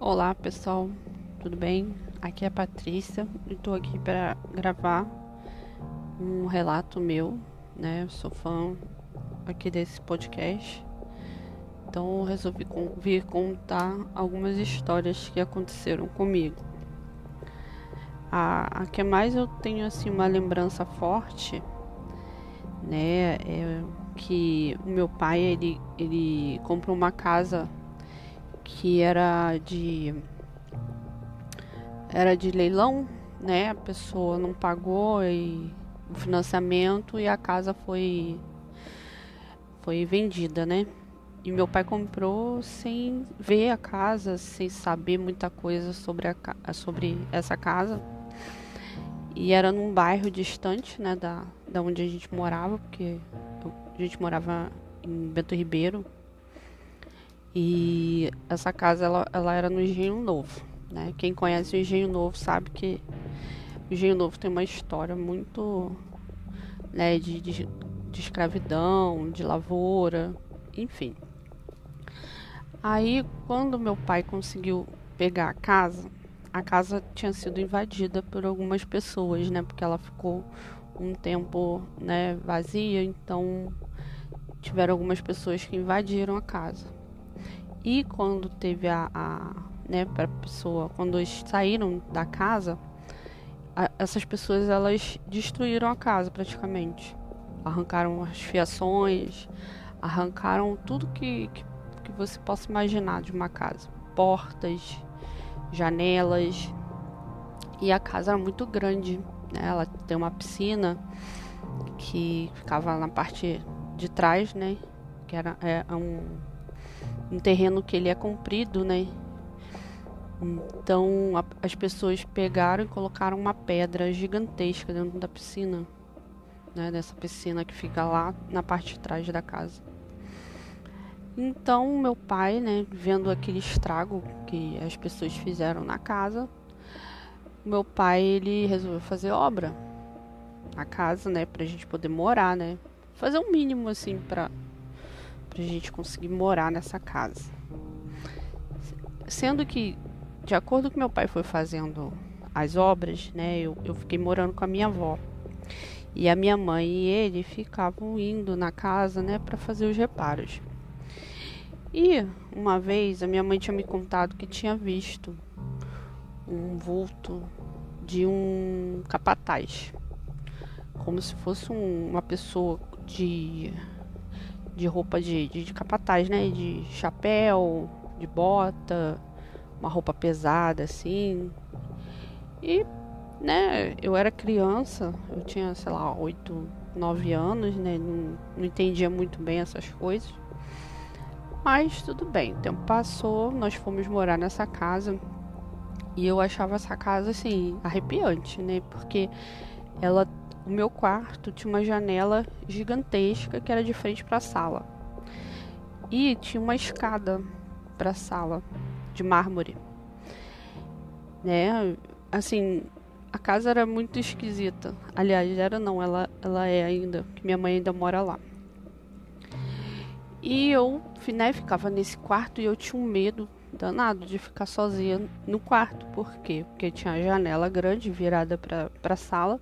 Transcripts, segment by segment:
Olá pessoal, tudo bem? Aqui é a Patrícia e estou aqui para gravar um relato meu, né? Eu sou fã aqui desse podcast, então resolvi vir contar algumas histórias que aconteceram comigo. A, a que mais eu tenho assim uma lembrança forte, né? É que o meu pai ele, ele comprou uma casa que era de era de leilão, né? A pessoa não pagou e o financiamento e a casa foi foi vendida, né? E meu pai comprou sem ver a casa, sem saber muita coisa sobre a sobre essa casa. E era num bairro distante, né, da, da onde a gente morava, porque a gente morava em Bento Ribeiro, e essa casa ela, ela era no Engenho Novo. Né? Quem conhece o Engenho Novo sabe que o Engenho Novo tem uma história muito né, de, de, de escravidão, de lavoura, enfim. Aí, quando meu pai conseguiu pegar a casa, a casa tinha sido invadida por algumas pessoas, né? Porque ela ficou um tempo, né, vazia, então tiveram algumas pessoas que invadiram a casa. E quando teve a, a né, para pessoa, quando eles saíram da casa, a, essas pessoas elas destruíram a casa praticamente. Arrancaram as fiações, arrancaram tudo que, que, que você possa imaginar de uma casa. Portas, janelas. E a casa era muito grande. Né? Ela tem uma piscina que ficava na parte de trás, né? Que era é, um um terreno que ele é comprido, né? Então a, as pessoas pegaram e colocaram uma pedra gigantesca dentro da piscina, né? Dessa piscina que fica lá na parte de trás da casa. Então meu pai, né, vendo aquele estrago que as pessoas fizeram na casa, meu pai ele resolveu fazer obra na casa, né, pra gente poder morar, né? Fazer um mínimo assim para para a gente conseguir morar nessa casa. Sendo que, de acordo com meu pai foi fazendo as obras, né, eu, eu fiquei morando com a minha avó. E a minha mãe e ele ficavam indo na casa, né, para fazer os reparos. E uma vez a minha mãe tinha me contado que tinha visto um vulto de um capataz, como se fosse um, uma pessoa de de roupa de, de, de capataz, né? De chapéu, de bota, uma roupa pesada assim. E, né, eu era criança, eu tinha, sei lá, 8, 9 anos, né? Não, não entendia muito bem essas coisas. Mas tudo bem, o tempo passou, nós fomos morar nessa casa. E eu achava essa casa assim, arrepiante, né? Porque ela o meu quarto tinha uma janela gigantesca que era de frente para a sala. E tinha uma escada para a sala de mármore. Né? Assim, a casa era muito esquisita. Aliás, era não, ela ela é ainda, que minha mãe ainda mora lá. E eu, né, ficava nesse quarto e eu tinha um medo danado de ficar sozinha no quarto. Por quê? Porque tinha a janela grande virada para a sala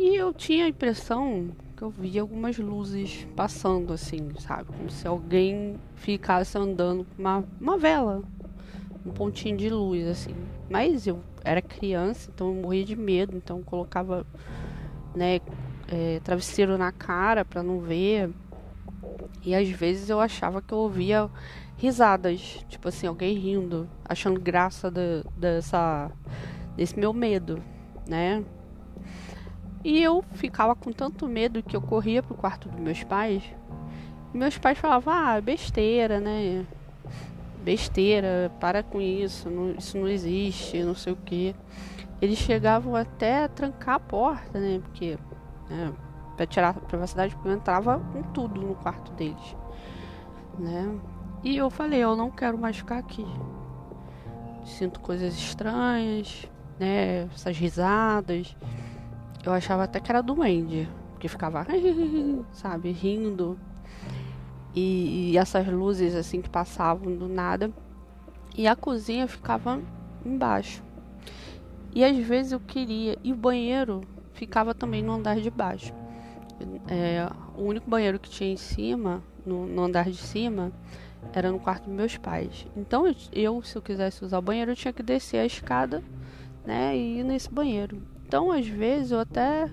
e eu tinha a impressão que eu via algumas luzes passando, assim, sabe? Como se alguém ficasse andando com uma, uma vela, um pontinho de luz, assim. Mas eu era criança, então eu morria de medo, então eu colocava, né, é, travesseiro na cara para não ver. E às vezes eu achava que eu ouvia risadas, tipo assim, alguém rindo, achando graça de, dessa, desse meu medo, né? E eu ficava com tanto medo que eu corria pro quarto dos meus pais. Meus pais falavam, ah, besteira, né? Besteira, para com isso, não, isso não existe, não sei o que. Eles chegavam até a trancar a porta, né? Porque, né, pra tirar a privacidade, porque eu entrava com tudo no quarto deles, né? E eu falei, eu não quero mais ficar aqui. Sinto coisas estranhas, né? Essas risadas. Eu achava até que era duende, que ficava, sabe, rindo. E, e, essas luzes assim que passavam do nada. E a cozinha ficava embaixo. E às vezes eu queria. E o banheiro ficava também no andar de baixo. É, o único banheiro que tinha em cima, no, no, andar de cima, era no quarto dos meus pais. Então eu, se eu quisesse usar o banheiro, eu tinha que descer a escada, né, e ir nesse banheiro. Então às vezes eu até,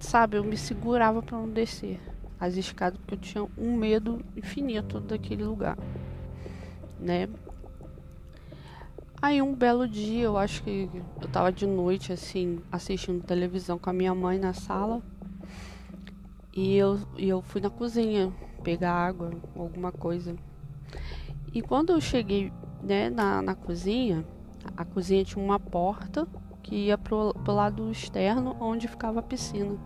sabe, eu me segurava para não descer as escadas porque eu tinha um medo infinito daquele lugar, né? Aí um belo dia, eu acho que eu tava de noite assim, assistindo televisão com a minha mãe na sala. E eu, e eu fui na cozinha pegar água, alguma coisa. E quando eu cheguei né, na, na cozinha, a cozinha tinha uma porta que ia pro, pro lado externo onde ficava a piscina.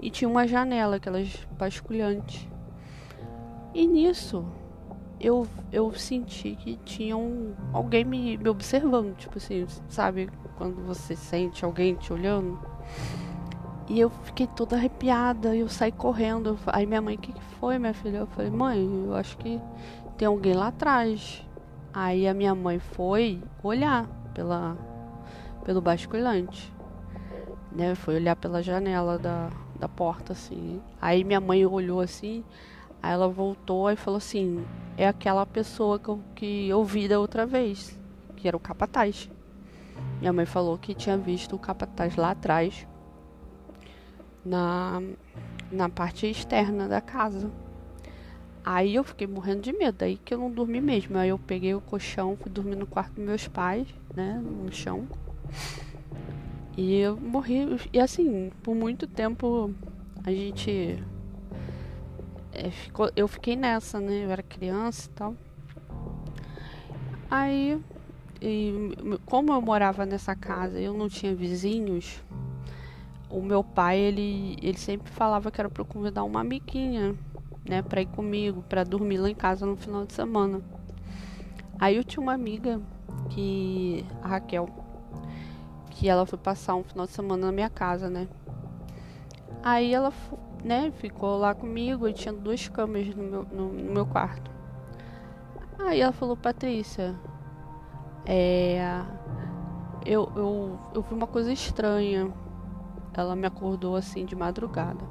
E tinha uma janela, aquelas basculhantes. E nisso, eu, eu senti que tinha um, alguém me, me observando, tipo assim, sabe? Quando você sente alguém te olhando. E eu fiquei toda arrepiada, eu saí correndo. Aí minha mãe, o que, que foi, minha filha? Eu falei, mãe, eu acho que tem alguém lá atrás. Aí a minha mãe foi olhar pela, pelo basculante. Né? Foi olhar pela janela da, da porta, assim. Aí minha mãe olhou assim, aí ela voltou e falou assim, é aquela pessoa que eu, que eu vi da outra vez, que era o capataz. Minha mãe falou que tinha visto o capataz lá atrás, na, na parte externa da casa. Aí eu fiquei morrendo de medo, aí que eu não dormi mesmo. Aí eu peguei o colchão, fui dormir no quarto dos meus pais, né, no chão. E eu morri. E assim, por muito tempo a gente é, ficou, eu fiquei nessa, né? Eu era criança e tal. Aí, e, como eu morava nessa casa, eu não tinha vizinhos. O meu pai, ele, ele sempre falava que era para convidar uma amiguinha, né, para ir comigo, para dormir lá em casa no final de semana. Aí eu tinha uma amiga que a Raquel, que ela foi passar um final de semana na minha casa, né? Aí ela né, ficou lá comigo e tinha duas camas no meu, no, no meu quarto. Aí ela falou, Patrícia, é, eu, eu, eu vi uma coisa estranha. Ela me acordou assim de madrugada.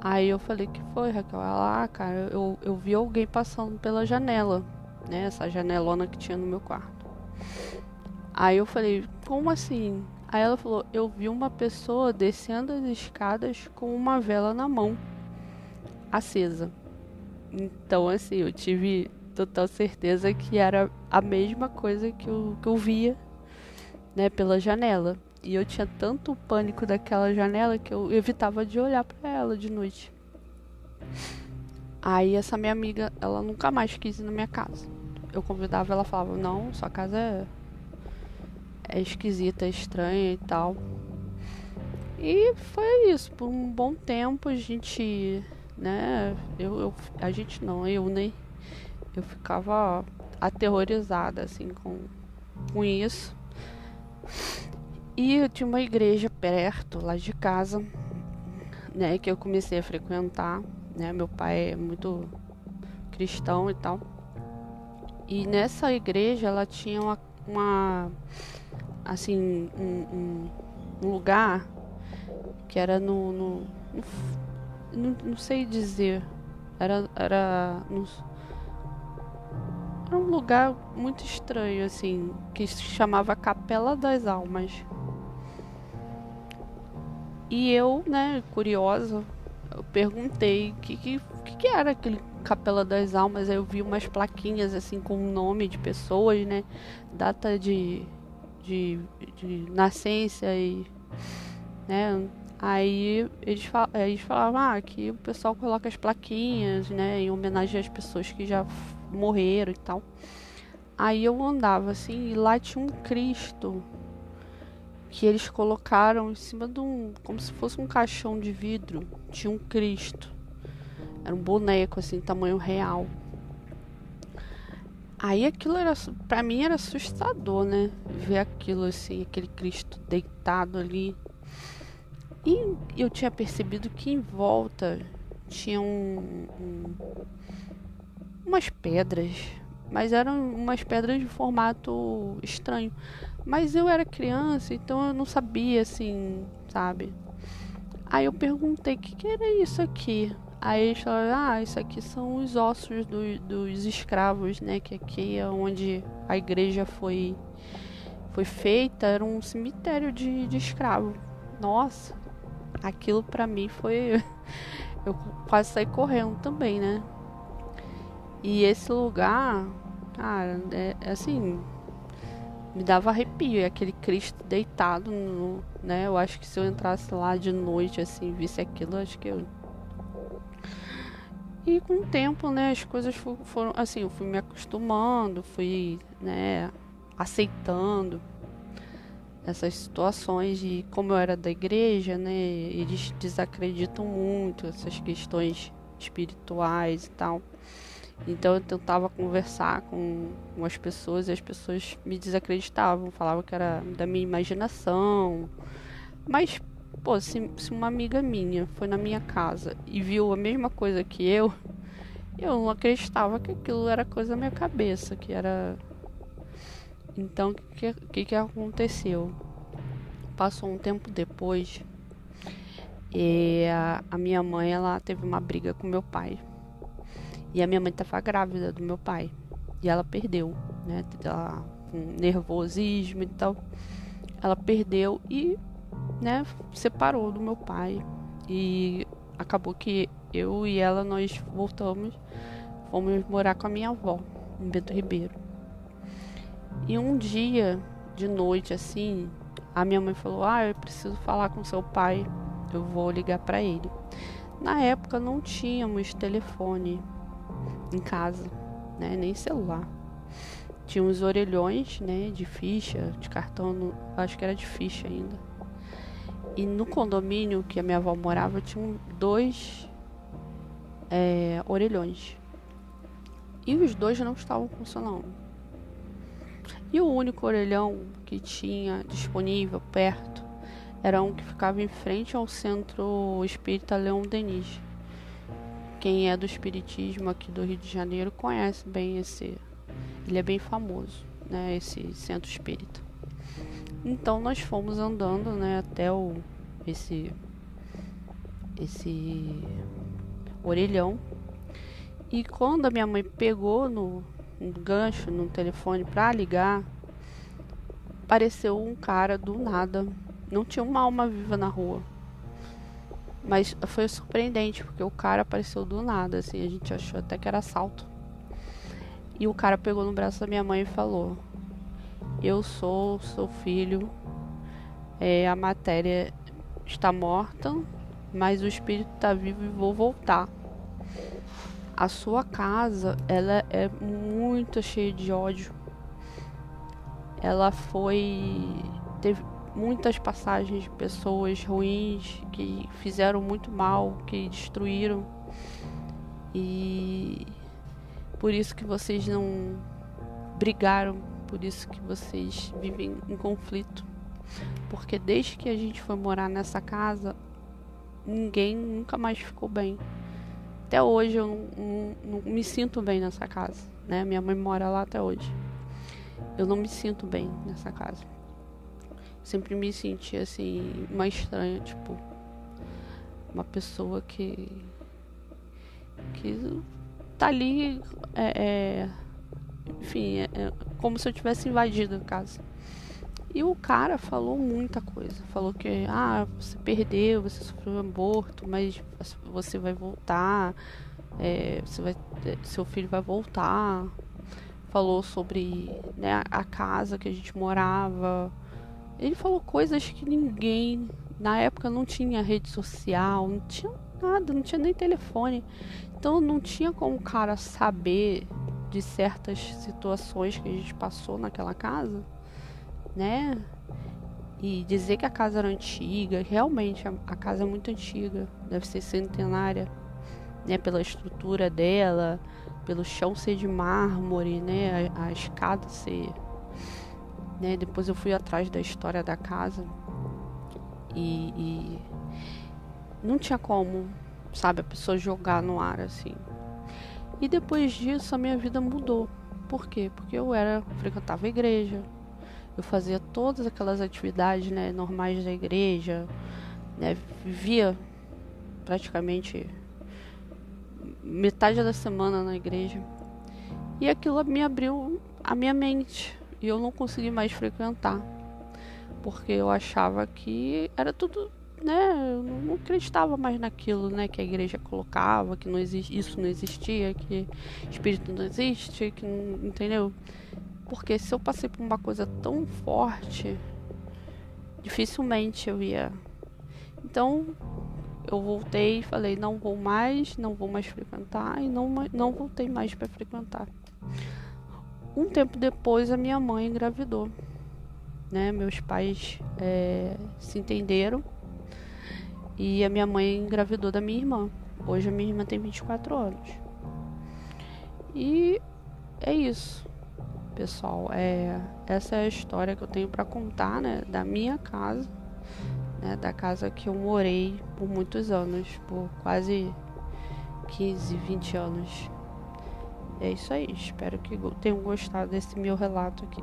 Aí eu falei, que foi, Raquel? Ela, ah, cara, eu, eu vi alguém passando pela janela, né? Essa janelona que tinha no meu quarto. Aí eu falei, como assim? Aí ela falou: Eu vi uma pessoa descendo as escadas com uma vela na mão, acesa. Então, assim, eu tive total certeza que era a mesma coisa que eu, que eu via, né, pela janela. E eu tinha tanto pânico daquela janela que eu evitava de olhar para ela de noite. Aí essa minha amiga, ela nunca mais quis ir na minha casa. Eu convidava, ela falava: "Não, sua casa é é esquisita, é estranha e tal. E foi isso, por um bom tempo a gente, né, eu, eu a gente não, eu nem, eu ficava aterrorizada assim com, com isso. E eu tinha uma igreja perto lá de casa, né, que eu comecei a frequentar, né, meu pai é muito cristão e tal. E nessa igreja ela tinha uma, uma assim, um, um, lugar que era no, no, no não, não, sei dizer, era, era, era um lugar muito estranho, assim, que se chamava Capela das Almas. E eu, né, curiosa, eu perguntei o que, que, que, era aquele Capela das Almas. Aí eu vi umas plaquinhas assim com nome de pessoas, né? Data de de, de nascença e né aí eles, fal eles falavam ah, que o pessoal coloca as plaquinhas né em homenagem às pessoas que já morreram e tal. Aí eu andava assim e lá tinha um Cristo que eles colocaram em cima de um como se fosse um caixão de vidro. Tinha um Cristo. Era um boneco assim tamanho real Aí aquilo era, para mim era assustador, né? Ver aquilo assim, aquele Cristo deitado ali. E eu tinha percebido que em volta tinha um, um, umas pedras mas eram umas pedras de formato estranho. Mas eu era criança, então eu não sabia assim, sabe? Aí eu perguntei: o que, que era isso aqui? Aí eles falaram: ah, isso aqui são os ossos do, dos escravos, né? Que aqui é onde a igreja foi, foi feita, era um cemitério de, de escravo. Nossa, aquilo para mim foi. Eu quase saí correndo também, né? E esse lugar, cara, é, é assim, me dava arrepio. E aquele Cristo deitado, no, né? Eu acho que se eu entrasse lá de noite, assim, visse aquilo, acho que eu. E com o tempo, né, as coisas foram assim, eu fui me acostumando, fui, né, aceitando essas situações e como eu era da igreja, né, eles desacreditam muito essas questões espirituais e tal. Então eu tentava conversar com, as pessoas e as pessoas me desacreditavam, falavam que era da minha imaginação. Mas, pô, se, se uma amiga minha foi na minha casa e viu a mesma coisa que eu, eu não acreditava que aquilo era coisa da minha cabeça, que era. Então, o que, que, que aconteceu? Passou um tempo depois e a, a minha mãe ela teve uma briga com meu pai e a minha mãe estava grávida do meu pai. E ela perdeu, né? Ela, com nervosismo e tal. Ela perdeu e, né, separou do meu pai. E acabou que eu e ela nós voltamos, fomos morar com a minha avó, em Bento Ribeiro. E um dia, de noite assim, a minha mãe falou: "Ah, eu preciso falar com seu pai. Eu vou ligar para ele". Na época não tínhamos telefone em casa, né? Nem celular. Tinha uns orelhões, né? De ficha, de cartão, acho que era de ficha ainda. E no condomínio que a minha avó morava, tinham dois é, orelhões. E os dois não estavam funcionando. E o único orelhão que tinha disponível perto era um que ficava em frente ao centro espírita Leão Denis. Quem é do espiritismo aqui do Rio de Janeiro conhece bem esse. Ele é bem famoso, né? Esse centro espírita. Então nós fomos andando, né, até o esse esse orelhão. E quando a minha mãe pegou no, no gancho, no telefone para ligar, apareceu um cara do nada. Não tinha uma alma viva na rua. Mas foi surpreendente, porque o cara apareceu do nada, assim, a gente achou até que era assalto. E o cara pegou no braço da minha mãe e falou: Eu sou seu filho, é, a matéria está morta, mas o espírito está vivo e vou voltar. A sua casa, ela é muito cheia de ódio. Ela foi. Teve, muitas passagens de pessoas ruins que fizeram muito mal, que destruíram. E por isso que vocês não brigaram, por isso que vocês vivem em conflito. Porque desde que a gente foi morar nessa casa, ninguém nunca mais ficou bem. Até hoje eu não, não, não me sinto bem nessa casa, né? Minha mãe mora lá até hoje. Eu não me sinto bem nessa casa sempre me senti assim, uma estranha, tipo, uma pessoa que. que tá ali, é, é enfim, é, é, como se eu tivesse invadido a casa. E o cara falou muita coisa. Falou que, ah, você perdeu, você sofreu um aborto, mas você vai voltar, é, você vai, é, seu filho vai voltar. Falou sobre né, a casa que a gente morava, ele falou coisas que ninguém, na época não tinha rede social, não tinha nada, não tinha nem telefone. Então não tinha como o cara saber de certas situações que a gente passou naquela casa, né? E dizer que a casa era antiga, realmente a, casa é muito antiga, deve ser centenária, né? Pela estrutura dela, pelo chão ser de mármore, né? A, a escada ser né? Depois eu fui atrás da história da casa e, e não tinha como, sabe, a pessoa jogar no ar assim. E depois disso a minha vida mudou. Por quê? Porque eu era frequentava a igreja, eu fazia todas aquelas atividades né, normais da igreja, né, vivia praticamente metade da semana na igreja. E aquilo me abriu a minha mente e eu não consegui mais frequentar. Porque eu achava que era tudo, né? Eu não acreditava mais naquilo, né? Que a igreja colocava, que não existe, isso não existia, que espírito não existe, que não, entendeu? Porque se eu passei por uma coisa tão forte, dificilmente eu ia. Então, eu voltei e falei, não vou mais, não vou mais frequentar e não, não voltei mais para frequentar. Um tempo depois a minha mãe engravidou. Né? Meus pais é, se entenderam e a minha mãe engravidou da minha irmã. Hoje a minha irmã tem 24 anos. E é isso, pessoal. É, essa é a história que eu tenho para contar né, da minha casa né, da casa que eu morei por muitos anos, por quase 15, 20 anos. É isso aí, espero que tenham gostado desse meu relato aqui.